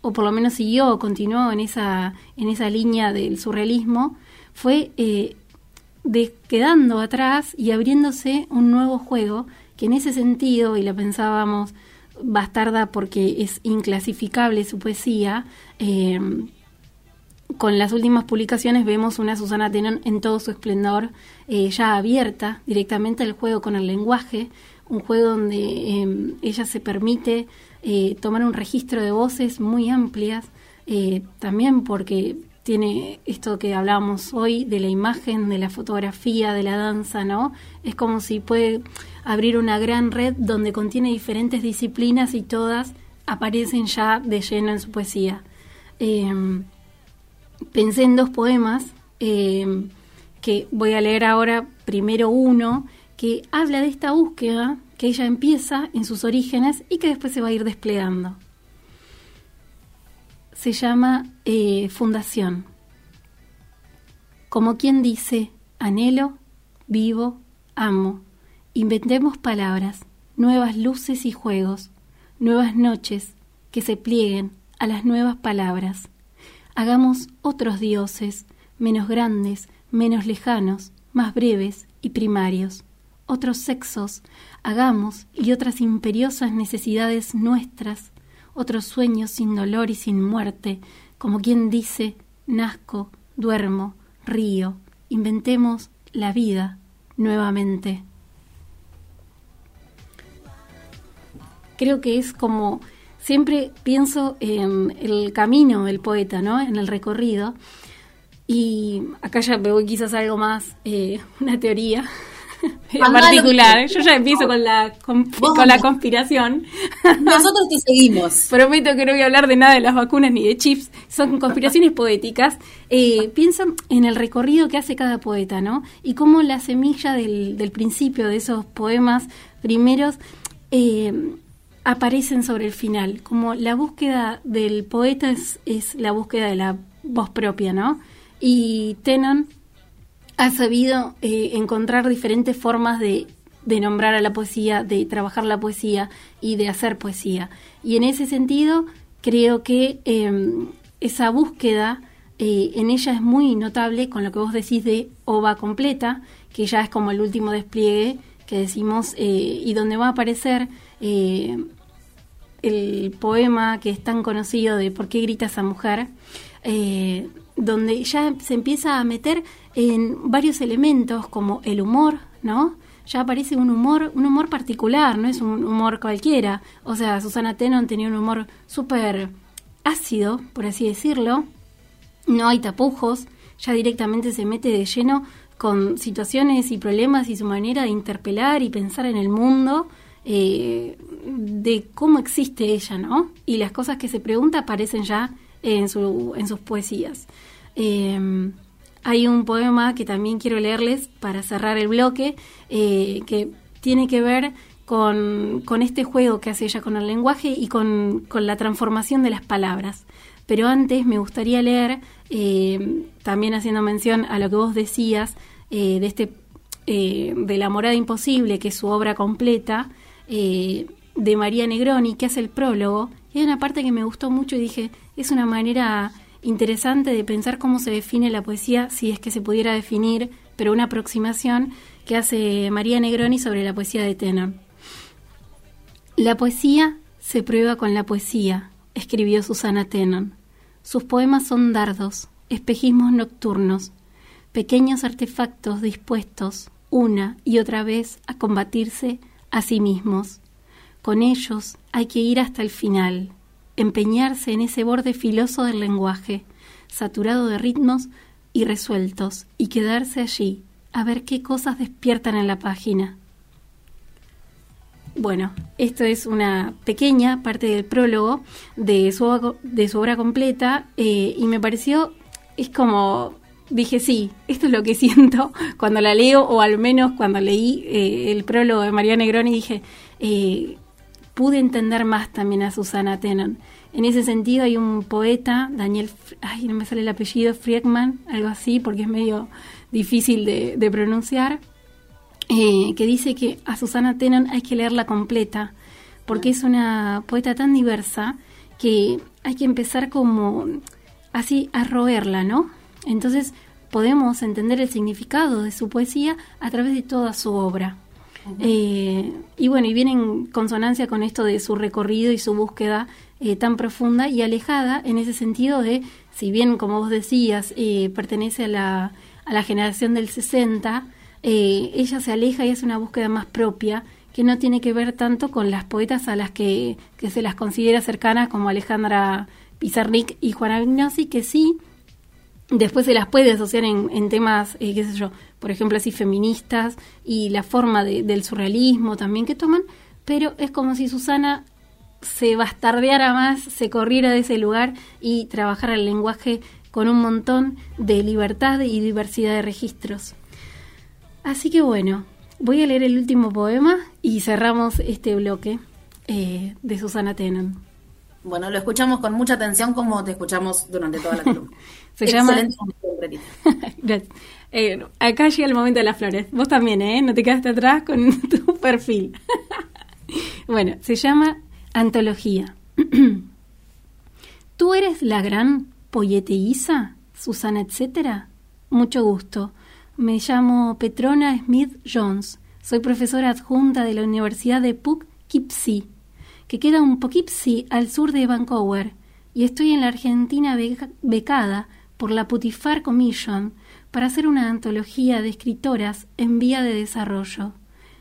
o por lo menos siguió, continuó en esa, en esa línea del surrealismo, fue eh, quedando atrás y abriéndose un nuevo juego que en ese sentido, y la pensábamos bastarda porque es inclasificable su poesía, eh, con las últimas publicaciones vemos una Susana Tenon en todo su esplendor, eh, ya abierta directamente al juego con el lenguaje, un juego donde ella se permite eh, tomar un registro de voces muy amplias, eh, también porque tiene esto que hablábamos hoy de la imagen, de la fotografía, de la danza, ¿no? Es como si puede abrir una gran red donde contiene diferentes disciplinas y todas aparecen ya de lleno en su poesía. Eh, pensé en dos poemas eh, que voy a leer ahora, primero uno, que habla de esta búsqueda que ella empieza en sus orígenes y que después se va a ir desplegando se llama eh, Fundación. Como quien dice, anhelo, vivo, amo. Inventemos palabras, nuevas luces y juegos, nuevas noches que se plieguen a las nuevas palabras. Hagamos otros dioses, menos grandes, menos lejanos, más breves y primarios. Otros sexos, hagamos y otras imperiosas necesidades nuestras, otros sueños sin dolor y sin muerte, como quien dice, nazco, duermo, río, inventemos la vida nuevamente. Creo que es como, siempre pienso en el camino del poeta, ¿no? En el recorrido. Y acá ya me voy quizás algo más, eh, una teoría. en particular. Yo ya empiezo con la, con, la conspiración. Nosotros te seguimos. Prometo que no voy a hablar de nada de las vacunas ni de chips, son conspiraciones poéticas. Eh, piensan en el recorrido que hace cada poeta, ¿no? Y cómo la semilla del, del principio de esos poemas primeros eh, aparecen sobre el final. Como la búsqueda del poeta es, es la búsqueda de la voz propia, ¿no? Y Tenon ha sabido eh, encontrar diferentes formas de, de nombrar a la poesía, de trabajar la poesía y de hacer poesía. Y en ese sentido, creo que eh, esa búsqueda eh, en ella es muy notable con lo que vos decís de ova completa, que ya es como el último despliegue que decimos, eh, y donde va a aparecer el poema que es tan conocido de ¿Por qué grita esa mujer? donde ya se empieza a meter en varios elementos como el humor, ¿no? Ya aparece un humor, un humor particular, no es un humor cualquiera. O sea, Susana Tenon tenía un humor súper ácido, por así decirlo. No hay tapujos, ya directamente se mete de lleno con situaciones y problemas y su manera de interpelar y pensar en el mundo, eh, de cómo existe ella, ¿no? Y las cosas que se pregunta aparecen ya en, su, en sus poesías. Eh, hay un poema que también quiero leerles para cerrar el bloque, eh, que tiene que ver con, con este juego que hace ella con el lenguaje y con, con la transformación de las palabras. Pero antes me gustaría leer, eh, también haciendo mención a lo que vos decías, eh, de este eh, de La morada imposible, que es su obra completa, eh, de María Negroni, que hace el prólogo. Y hay una parte que me gustó mucho y dije, es una manera interesante de pensar cómo se define la poesía, si es que se pudiera definir, pero una aproximación que hace María Negroni sobre la poesía de Tenor. La poesía se prueba con la poesía, escribió Susana Tenon. Sus poemas son dardos, espejismos nocturnos, pequeños artefactos dispuestos una y otra vez a combatirse a sí mismos. Con ellos hay que ir hasta el final, empeñarse en ese borde filoso del lenguaje, saturado de ritmos irresueltos, y quedarse allí a ver qué cosas despiertan en la página. Bueno, esto es una pequeña parte del prólogo de su, de su obra completa eh, y me pareció, es como, dije, sí, esto es lo que siento cuando la leo o al menos cuando leí eh, el prólogo de María Negroni dije, eh, pude entender más también a Susana Tenon. En ese sentido hay un poeta, Daniel, ay, no me sale el apellido, Friedman, algo así, porque es medio difícil de, de pronunciar, eh, que dice que a Susana Tenon hay que leerla completa, porque es una poeta tan diversa que hay que empezar como así a roerla, ¿no? Entonces podemos entender el significado de su poesía a través de toda su obra. Eh, y bueno, y viene en consonancia con esto de su recorrido y su búsqueda eh, tan profunda y alejada en ese sentido de, si bien como vos decías, eh, pertenece a la, a la generación del 60, eh, ella se aleja y hace una búsqueda más propia que no tiene que ver tanto con las poetas a las que, que se las considera cercanas como Alejandra Pizarnik y Juana Vignosi, que sí después se las puede asociar en, temas, eh, qué sé yo, por ejemplo, así feministas y la forma de- del surrealismo también que toman, pero es como si Susana se bastardeara más, se corriera de ese lugar y trabajara el lenguaje con un montón de libertad y diversidad de registros. Así que bueno, voy a leer el último poema y cerramos este bloque eh, de Susana Tenon. Bueno, lo escuchamos con mucha atención como te escuchamos durante toda la columna. Se llama- Excelente. Eh, acá llega el momento de las flores. Vos también, ¿eh? No te quedaste atrás con tu perfil. bueno, se llama Antología. ¿Tú eres la gran poeteiza, Susana, etcétera? Mucho gusto. Me llamo Petrona Smith Jones. Soy profesora adjunta de la Universidad de Poughkeepsie, que queda un Poughkeepsie al sur de Vancouver, y estoy en la Argentina beca- becada por la Putifar Commission para hacer una antología de escritoras en vía de desarrollo,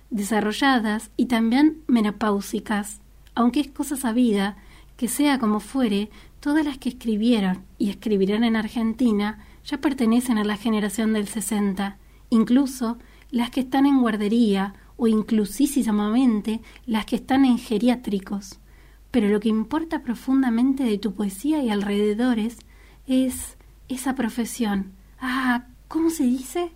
desarrolladas y también menopáusicas, aunque es cosa sabida que sea como fuere, todas las que escribieron y escribirán en Argentina ya pertenecen a la generación del 60, incluso las que están en guardería o inclusísimamente las que están en geriátricos. Pero lo que importa profundamente de tu poesía y alrededores es esa profesión. Ah, ¿cómo se dice?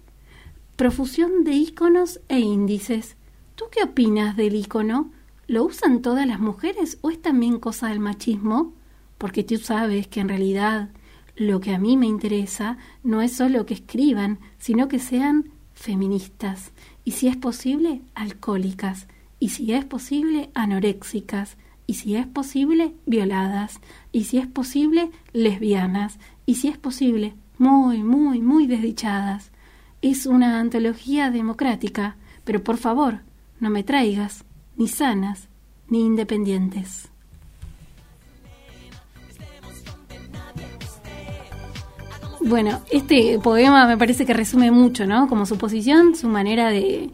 Profusión de íconos e índices. ¿Tú qué opinas del ícono? ¿Lo usan todas las mujeres o es también cosa del machismo? Porque tú sabes que en realidad lo que a mí me interesa no es solo que escriban, sino que sean feministas y si es posible, alcohólicas y si es posible, anoréxicas y si es posible, violadas y si es posible, lesbianas y si es posible, muy, muy, muy desdichadas. Es una antología democrática, pero por favor, no me traigas ni sanas ni independientes. Bueno, este poema me parece que resume mucho, ¿no? Como su posición, su manera de,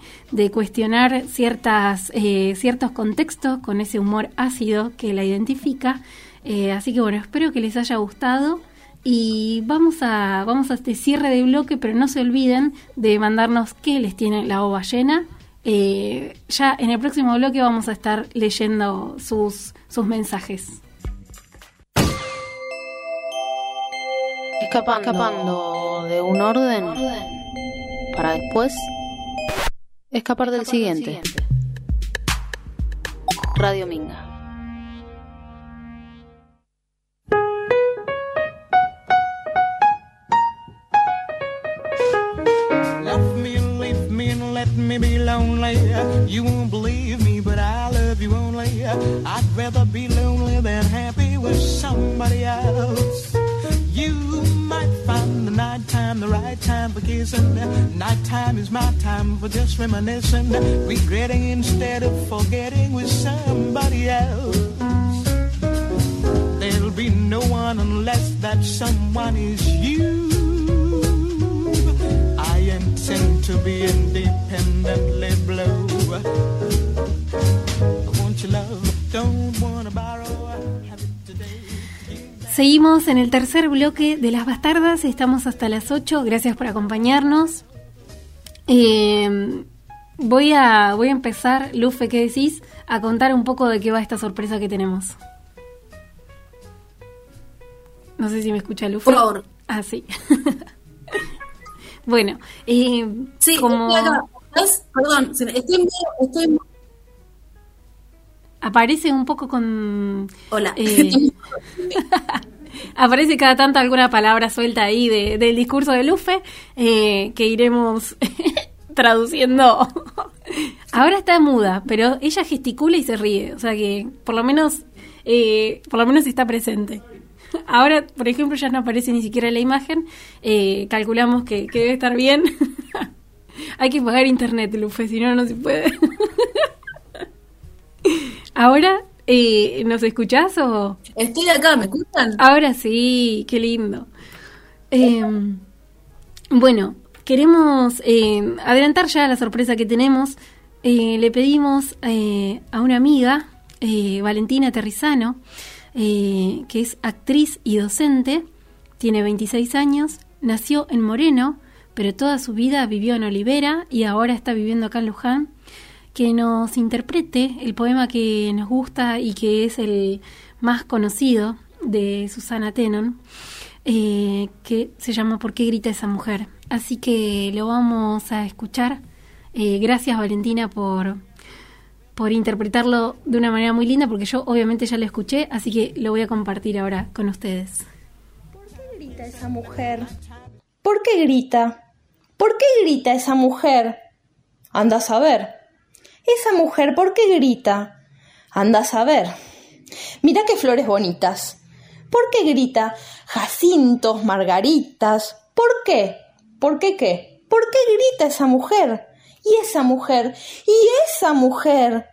cuestionar ciertas, eh, ciertos contextos con ese humor ácido que la identifica. Eh, así que bueno, espero que les haya gustado y vamos a, vamos a este cierre de bloque, pero no se olviden de mandarnos qué les tiene la ova llena. Eh, ya en el próximo bloque vamos a estar leyendo sus, sus mensajes. Escapando, de un orden para después escapar del siguiente. Radio Minga. Love me, leave me, and let me be lonely. You won't believe me, but I love you only. I'd rather be lonely than happy with somebody else. You might find the night time the right time for kissing. Nighttime is my time for just reminiscing, regretting instead of forgetting with somebody else. There'll be no one unless that someone is you. I intend to be independently blue. I want your love, don't wanna borrow. Seguimos en el tercer bloque de Las Bastardas, estamos hasta las 8, gracias por acompañarnos. Eh, voy, a, voy a empezar, Lufe, ¿qué decís? A contar un poco de qué va esta sorpresa que tenemos. No sé si me escucha Lufe. Por favor. Ah, sí. bueno, eh, Sí, como acá. ¿Ves? Perdón, estoy, estoy aparece un poco con... Hola. eh, aparece cada tanto alguna palabra suelta ahí de- del discurso de Lufe eh, que iremos traduciendo. Ahora está muda, pero ella gesticula y se ríe, o sea que por lo menos, eh, por lo menos está presente. Ahora, por ejemplo, ya no aparece ni siquiera la imagen. eh, calculamos que, que debe estar bien. Hay que pagar internet, Lufe, si no, no se puede. Ahora, eh, ¿nos escuchás o...? Estoy acá, ¿me escuchan? Ahora sí, qué lindo. Eh, bueno, queremos eh, adelantar ya la sorpresa que tenemos. Eh, le pedimos eh, a una amiga, eh, Valentina Terrizano, que es actriz y docente, tiene 26 años, nació en Moreno, pero toda su vida vivió en Olivera y ahora está viviendo acá en Luján que nos interprete el poema que nos gusta y que es el más conocido de Susana Tenon, eh, que se llama ¿Por qué grita esa mujer? Así que lo vamos a escuchar. Eh, gracias Valentina por, por interpretarlo de una manera muy linda, porque yo obviamente ya lo escuché, así que lo voy a compartir ahora con ustedes. ¿Por qué grita esa mujer? ¿Por qué grita? ¿Por qué grita esa mujer? Anda a saber. Esa mujer, ¿por qué grita? Anda a saber. Mira qué flores bonitas. ¿Por qué grita? Jacintos, margaritas. ¿Por qué? ¿Por qué qué? ¿Por qué grita esa mujer? Y esa mujer, y esa mujer.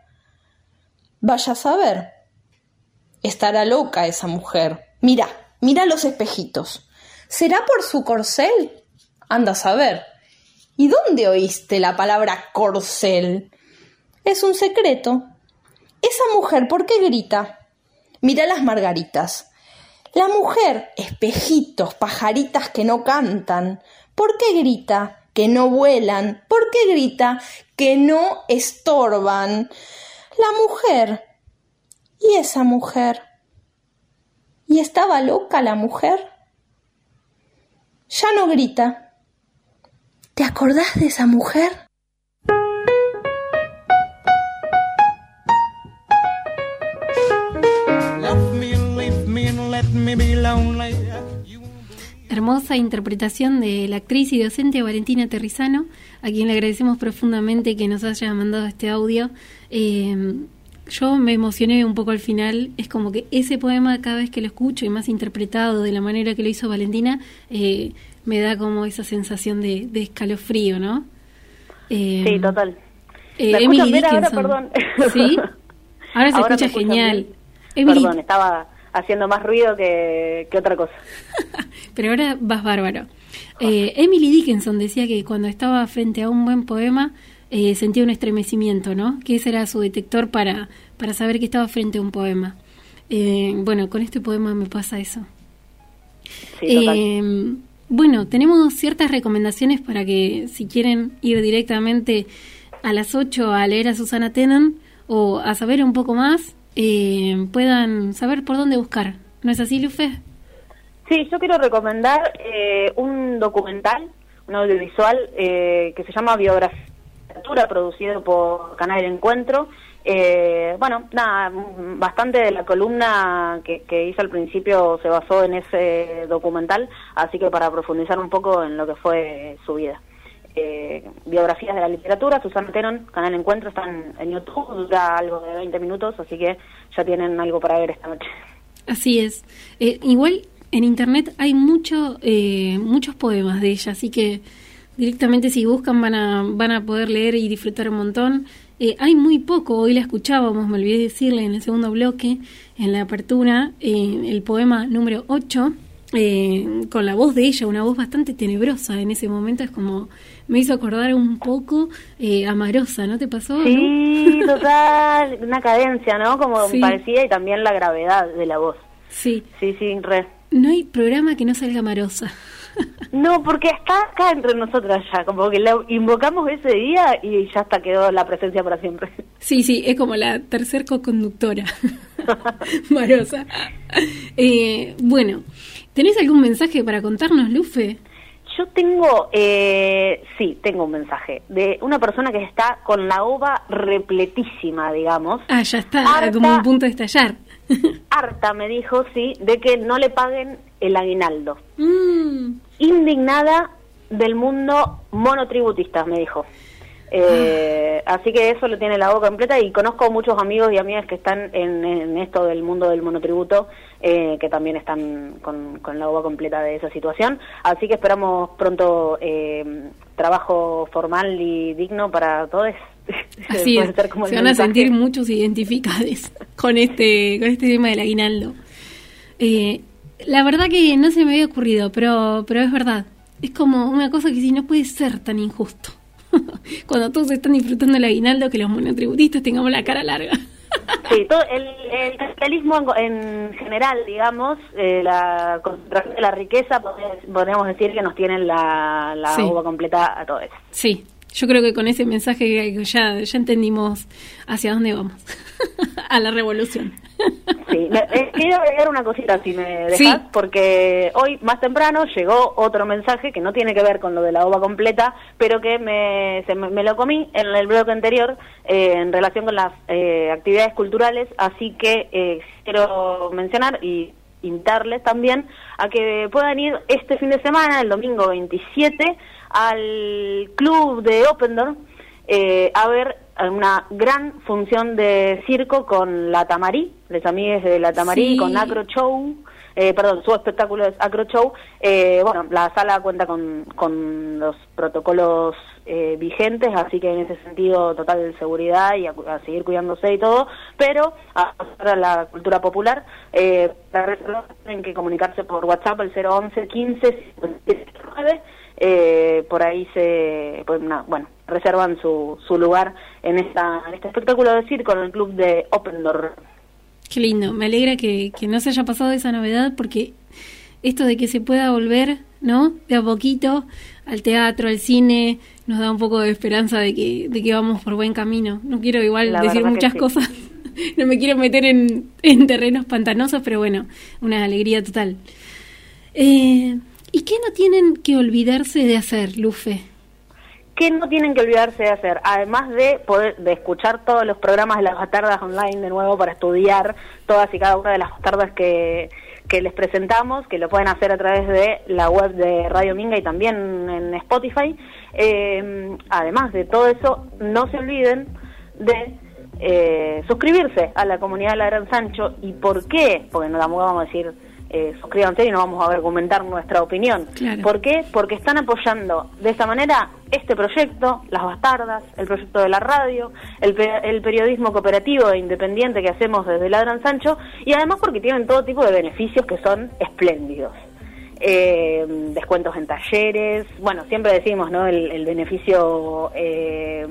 Vaya a saber. Estará loca esa mujer. Mira, mira los espejitos. ¿Será por su corcel? Anda a saber. ¿Y dónde oíste la palabra corcel? Es un secreto. Esa mujer, ¿por qué grita? Mira las margaritas. La mujer, espejitos, pajaritas que no cantan. ¿Por qué grita? que no vuelan? ¿Por qué grita que no estorban? La mujer. ¿Y esa mujer? ¿Y estaba loca la mujer? Ya no grita. ¿Te acordás de esa mujer? Hermosa interpretación de la actriz y docente Valentina Terrizano, a quien le agradecemos profundamente que nos haya mandado este audio. Eh, yo me emocioné un poco al final, es como que ese poema cada vez que lo escucho y más interpretado de la manera que lo hizo Valentina, eh, me da como esa sensación de, de escalofrío, ¿no? Eh, Sí, total. eh, ¿Me Emily ahora? Perdón. ¿Sí? Ahora se Ahora escucha genial. Perdón, estaba haciendo más ruido que, que otra cosa. Pero ahora vas bárbaro. Eh, Emily Dickinson decía que cuando estaba frente a un buen poema eh, sentía un estremecimiento, ¿no? Que ese era su detector para, para saber que estaba frente a un poema. Eh, bueno, con este poema me pasa eso. Sí. Eh, bueno, tenemos ciertas recomendaciones para que si quieren ir directamente a las 8 a leer a Susana Tenon o a saber un poco más, puedan saber por dónde buscar. ¿No es así, Lufe? Sí, yo quiero recomendar eh, un documental, un audiovisual eh, que se llama Biografía, producido por Canal Encuentro. Eh, bueno, nada, bastante de la columna que, que hice al principio se basó en ese documental, así que para profundizar un poco en lo que fue su vida. Eh, biografías de la literatura, Susana Tenon, Canal Encuentro, están en YouTube, dura algo de 20 minutos, así que ya tienen algo para ver esta noche. Así es. Eh, igual en internet hay mucho, eh, muchos poemas de ella, así que directamente si buscan van a, van a poder leer y disfrutar un montón. Eh, hay muy poco, hoy la escuchábamos, me olvidé decirle en el segundo bloque, en la apertura, eh, el poema número 8, eh, con la voz de ella, una voz bastante tenebrosa en ese momento, es como, me hizo acordar un poco eh, a Marosa, ¿no te pasó? no? Sí, total, una cadencia, ¿no? Como Sí. parecía y también la gravedad de la voz. Sí, Sí, sí, re. No hay programa que no salga Marosa. No, porque está acá entre nosotras ya, como que la invocamos ese día y ya hasta quedó la presencia para siempre. Sí, sí, es como la tercer co-conductora, Marosa. Eh, bueno, ¿tenés algún mensaje para contarnos, Lufe? Yo tengo, eh, sí, tengo un mensaje de una persona que está con la ova repletísima, digamos. Ah, ya está, Harta. como un punto de estallar. Harta me dijo, sí, de que no le paguen el aguinaldo. Mm, indignada del mundo monotributista, me dijo. Eh, Así que eso lo tiene la boca completa y conozco muchos amigos y amigas que están en, en esto del mundo del monotributo, eh, que también están con, con la boca completa de esa situación. Así que esperamos pronto eh, trabajo formal y digno para todos. así es, como se van a sentir muchos identificados con este, con este tema del aguinaldo. Eh, la verdad que no se me había ocurrido, pero, pero es verdad. Es como una cosa que si no puede ser tan injusto. Cuando todos están disfrutando el aguinaldo, que los monotributistas tengamos la cara larga. Sí, todo el, el capitalismo en, en general, digamos, eh, la concentración de la riqueza, podría- podríamos decir que nos tienen la, la Sí. uva completa a todos. Sí, yo creo que con ese mensaje ya, ya entendimos hacia dónde vamos. a la revolución. Sí, me- eh, quiero agregar una cosita si me dejas, Sí. porque hoy más temprano llegó otro mensaje que no tiene que ver con lo de la ova completa, pero que me, se me, me lo comí en el bloque anterior eh, en relación con las eh, actividades culturales, así que eh, quiero mencionar y invitarles también a que puedan ir este fin de semana, el domingo 27, al club de Open Door, eh, a ver una gran función de circo con la Tamarí, les amigues de la Tamarí, Sí. con Acro Show, eh, perdón, su espectáculo es Acro Show. Eh, bueno, la sala cuenta con, con los protocolos eh, vigentes, así que en ese sentido total seguridad y a, a seguir cuidándose y todo, pero a, a la cultura popular, eh, tienen que comunicarse por WhatsApp al 011 15 59 eh, por ahí se pues, na- bueno reservan su, su lugar en esta en este espectáculo de circo en el club de Open Door Qué lindo, me alegra que, que no se haya pasado esa novedad porque esto de que se pueda volver, ¿no? De a poquito al teatro, al cine, nos da un poco de esperanza de que, de que vamos por buen camino. No quiero igual La decir muchas sí. cosas, no me quiero meter en, en terrenos pantanosos, pero bueno, una alegría total. Eh, ¿Y qué no tienen que olvidarse de hacer, Lufe? ¿Qué no tienen que olvidarse de hacer? Además de poder de escuchar todos los programas de las bastardas online de nuevo para estudiar todas y cada una de las bastardas que, que les presentamos, que lo pueden hacer a través de la web de Radio Minga y también en Spotify. Eh, además de todo eso, no se olviden de eh, suscribirse a la comunidad de la Gran Sancho. ¿Y por qué? Porque no tampoco vamos a decir eh, suscríbanse y no vamos a argumentar nuestra opinión. Claro. ¿Por qué? Porque están apoyando de esa manera este proyecto, Las Bastardas, el proyecto de la radio, el, pe- el periodismo cooperativo e independiente que hacemos desde Ladran Sancho y además porque tienen todo tipo de beneficios que son espléndidos. Eh, descuentos en talleres, bueno, siempre decimos, ¿no? El, el beneficio eh,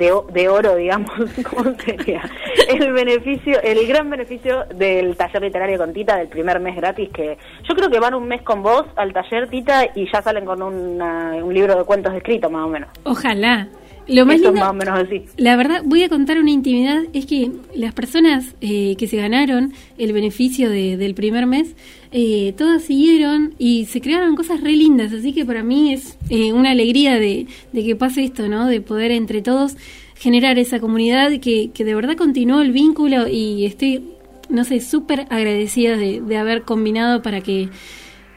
de, de oro, digamos, ¿cómo sería? El beneficio, el gran beneficio del taller literario con Tita del primer mes gratis, que yo creo que van un mes con vos al taller Tita y ya salen con una- un libro de cuentos escritos, más o menos. Ojalá. Lo más Eso es lindo, más o menos así. La verdad, voy a contar una intimidad, es que las personas eh, que se ganaron el beneficio de- del primer mes, eh, todas siguieron y se crearon cosas re lindas, así que para mí es eh, una alegría de, de que pase esto, ¿no? De poder entre todos generar esa comunidad que, que de verdad continuó el vínculo y estoy, no sé, súper agradecida de, de haber combinado para que,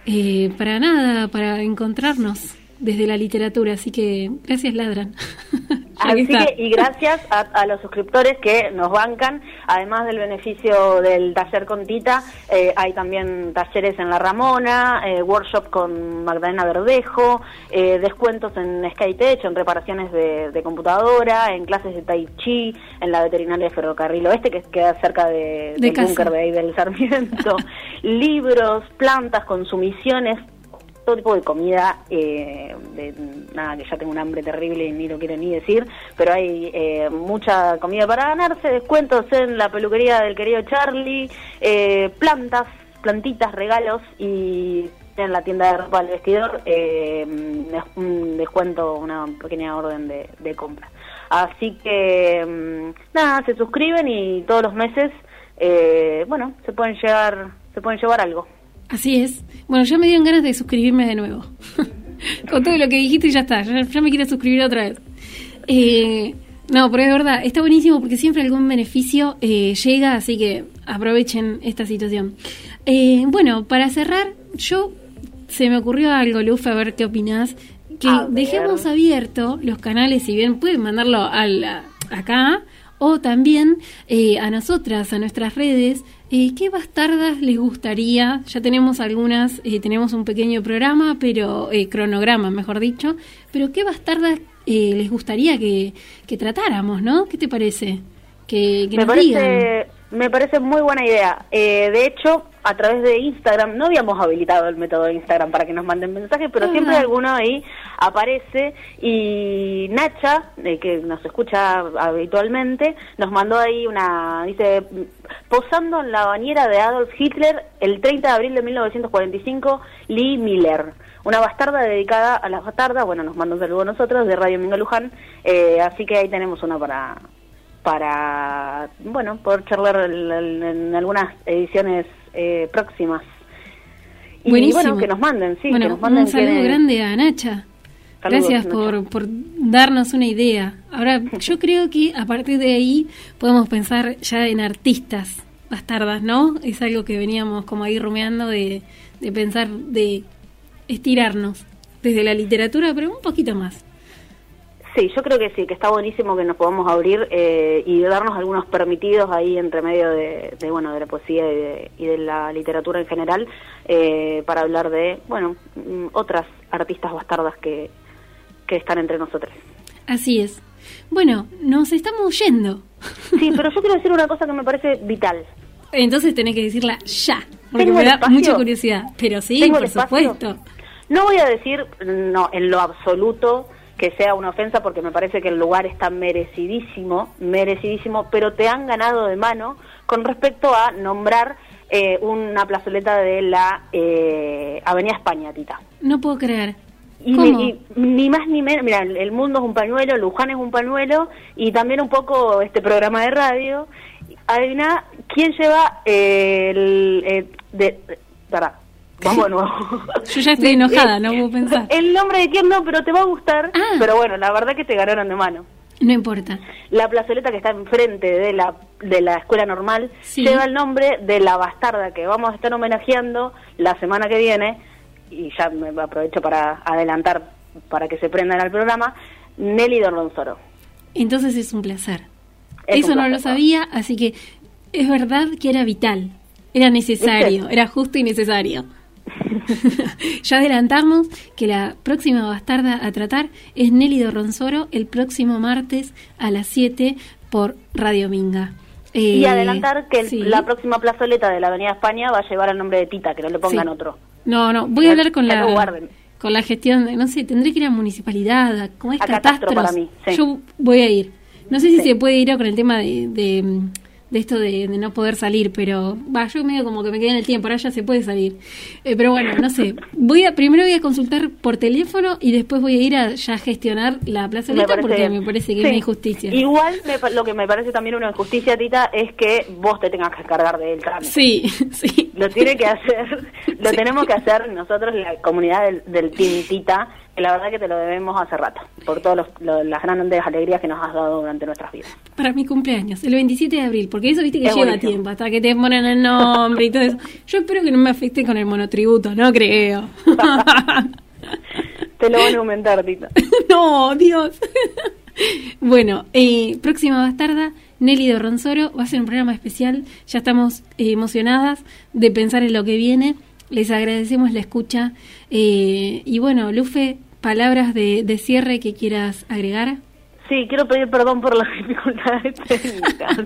eh, para nada, para encontrarnos desde la literatura, así que gracias Ladran. Así que, y gracias a, a los suscriptores que nos bancan, además del beneficio del taller con Tita, eh, hay también talleres en La Ramona, eh, workshop con Magdalena Verdejo, eh, descuentos en SkyTech, en reparaciones de, de computadora, en clases de Tai Chi, en la veterinaria de Ferrocarril Oeste, que queda cerca de, De del búnker de ahí del Sarmiento, libros, plantas, consumiciones, todo tipo de comida, eh, de, nada, que ya tengo un hambre terrible y ni lo quiero ni decir, pero hay eh, mucha comida para ganarse, descuentos en la peluquería del querido Charlie, eh, plantas, plantitas, regalos y en la tienda de ropa al vestidor eh, un descuento, una pequeña orden de, compra. Así que, mm, nada, se suscriben y todos los meses, eh, bueno, se pueden llevar, se pueden llevar algo. Así es. Bueno, ya me dieron ganas de suscribirme de nuevo. Con todo lo que dijiste ya está, ya, ya me quiero suscribir otra vez. Eh, no, pero es verdad, está buenísimo porque siempre algún beneficio eh, llega, así que aprovechen esta situación. Eh, bueno, para cerrar, yo se me ocurrió algo, Luf, a ver qué opinás. Que A dejemos abierto los canales, si bien pueden mandarlo a la- acá, o también eh, a nosotras, a nuestras redes, eh, ¿qué bastardas les gustaría? Ya tenemos algunas, eh, tenemos un pequeño programa, pero eh, cronograma, mejor dicho, pero ¿qué bastardas eh, les gustaría que, que tratáramos, no? ¿Qué te parece? Que, que me nos digan. parece me parece muy buena idea Eh, de hecho a través de Instagram. No habíamos habilitado el método de Instagram para que nos manden mensajes pero siempre alguno ahí aparece y Nacha eh, que nos escucha habitualmente nos mandó ahí una dice posando en la bañera de Adolf Hitler el 30 de abril de 1945 Lee Miller. Una bastarda dedicada a las bastardas, bueno, nos mandó un saludo a nosotros de Radio Minga Luján, eh, así que ahí tenemos una para, para bueno, poder charlar en- en algunas ediciones eh, próximas. Y Buenísimo. bueno, que nos manden, sí, bueno, que nos manden un saludo grande a Nacha. Saludos, Gracias por, por darnos una idea. Ahora, yo creo que a partir de ahí podemos pensar ya en artistas bastardas, ¿no? Es algo que veníamos como ahí rumeando de, de pensar, de estirarnos desde la literatura, pero un poquito más. Sí, yo creo que sí, que está buenísimo que nos podamos abrir eh, y darnos algunos permitidos ahí entre medio de, de, bueno de la poesía y de, y de la literatura en general eh, para hablar de bueno mm, otras artistas bastardas que, que están entre nosotros. Así es. Bueno, nos estamos yendo. Sí, pero yo quiero decir una cosa que me parece vital. Entonces tenés que decirla ya, porque ¿Tengo me da espacio? mucha curiosidad. Pero sí, ¿Tengo el por supuesto. No voy a decir no en lo absoluto que sea una ofensa porque me parece que el lugar está merecidísimo, merecidísimo, pero te han ganado de mano con respecto a nombrar eh, una plazoleta de la eh, Avenida España, Tita. No puedo creer. Y, ¿Cómo? ni- y ni más ni menos, mira, el mundo es un pañuelo, Luján es un pañuelo y también un poco este programa de radio. Adivina, ¿quién lleva eh, el... eh, de, pará, vamos de nuevo. Yo ya estoy enojada, no puedo pensar. El nombre de quién no, pero te va a gustar. Ah. Pero bueno, la verdad que te ganaron de mano. No importa. La plazoleta que está enfrente de la, de la escuela normal Sí. lleva el nombre de la bastarda que vamos a estar homenajeando la semana que viene, y ya me aprovecho para adelantar para que se prendan al programa, Nelly Dorronzoro. Entonces es un placer. Es Eso un no lo sabía, así que es verdad que era vital, era necesario, ¿Viste? era justo y necesario. ya adelantamos que la próxima bastarda a tratar es Nelly Dorronsoro el próximo martes a las 7 por Radio Minga. y Eh, adelantar que el- sí. la próxima plazoleta de la Avenida España va a llevar el nombre de Tita, que no le pongan Sí. otro. No, no, voy a hablar con que la guarden. con la gestión, de- no sé, tendré que ir a municipalidad, a- ¿cómo es A catastro para mí, sí. Yo voy a ir. No sé si Sí. se puede ir con el tema de, de, de esto de, de no poder salir, pero va, yo medio como que me quedé en el tiempo, ahora ya se puede salir. Eh, pero bueno, no sé. Voy a primero voy a consultar por teléfono y después voy a ir a ya gestionar la plaza parece porque bien. me parece que Sí. es una injusticia. Igual me lo que me parece también una injusticia, Tita, es que vos te tengas que cargar del trámite. Sí, sí. Lo tiene que hacer, lo tenemos que hacer nosotros, la comunidad del, del Team Tita, que la verdad que te lo debemos hace rato, por todas las grandes alegrías que nos has dado durante nuestras vidas. Para mi cumpleaños, el 27 de abril, porque eso viste que Es lleva buenísimo. tiempo, hasta que te ponen el nombre y todo eso. Yo espero que no me afecte con el monotributo, no creo. Te lo van a aumentar, Tita. no, Dios. bueno, eh, próxima bastarda, Nelly de Ronsoro, va a ser un programa especial, ya estamos eh, emocionadas de pensar en lo que viene, les agradecemos la escucha eh, y bueno, Lufe, palabras de, de cierre que quieras agregar. Sí, quiero pedir perdón por las dificultades técnicas.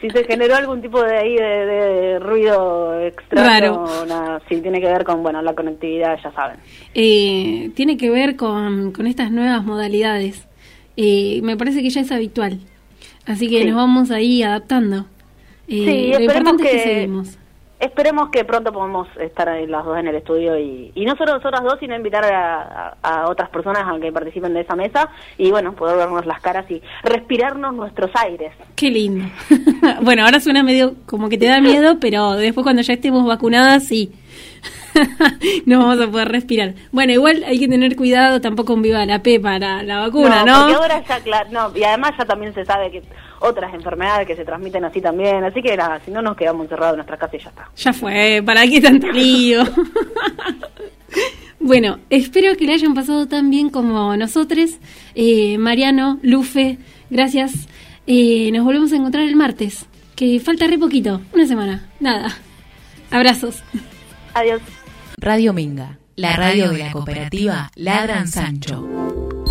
si se generó algún tipo de ahí de, de ruido extraño, Raro. nada, si tiene que ver con bueno la conectividad, ya saben. eh, tiene que ver con, con estas nuevas modalidades. Eh, me parece que ya es habitual. Así que Sí. nos vamos ahí adaptando. Eh, Sí, lo importante es que- seguimos. Esperemos que pronto podamos estar ahí las dos en el estudio y, y no solo nosotras dos, sino invitar a, a- a otras personas a que participen de esa mesa y bueno, poder vernos las caras y respirarnos nuestros aires. Qué lindo. bueno, ahora suena medio como que te da miedo, pero después cuando ya estemos vacunadas, sí. no vamos a poder respirar. Bueno, igual hay que tener cuidado, tampoco un viva la P para la vacuna, ¿no? Porque ahora ya, cla- no, y además ya también se sabe que otras enfermedades que se transmiten así también, así que nada, si no nos quedamos encerrados en nuestra casa y ya está. Ya fue, ¿para qué tanto lío? bueno, espero que le hayan pasado tan bien como nosotros. Eh, Mariano, Lufe, gracias. Eh, nos volvemos a encontrar el martes, que falta re poquito, una semana, nada. Abrazos. Adiós. Radio Minga, la radio de la cooperativa Ladran Sancho.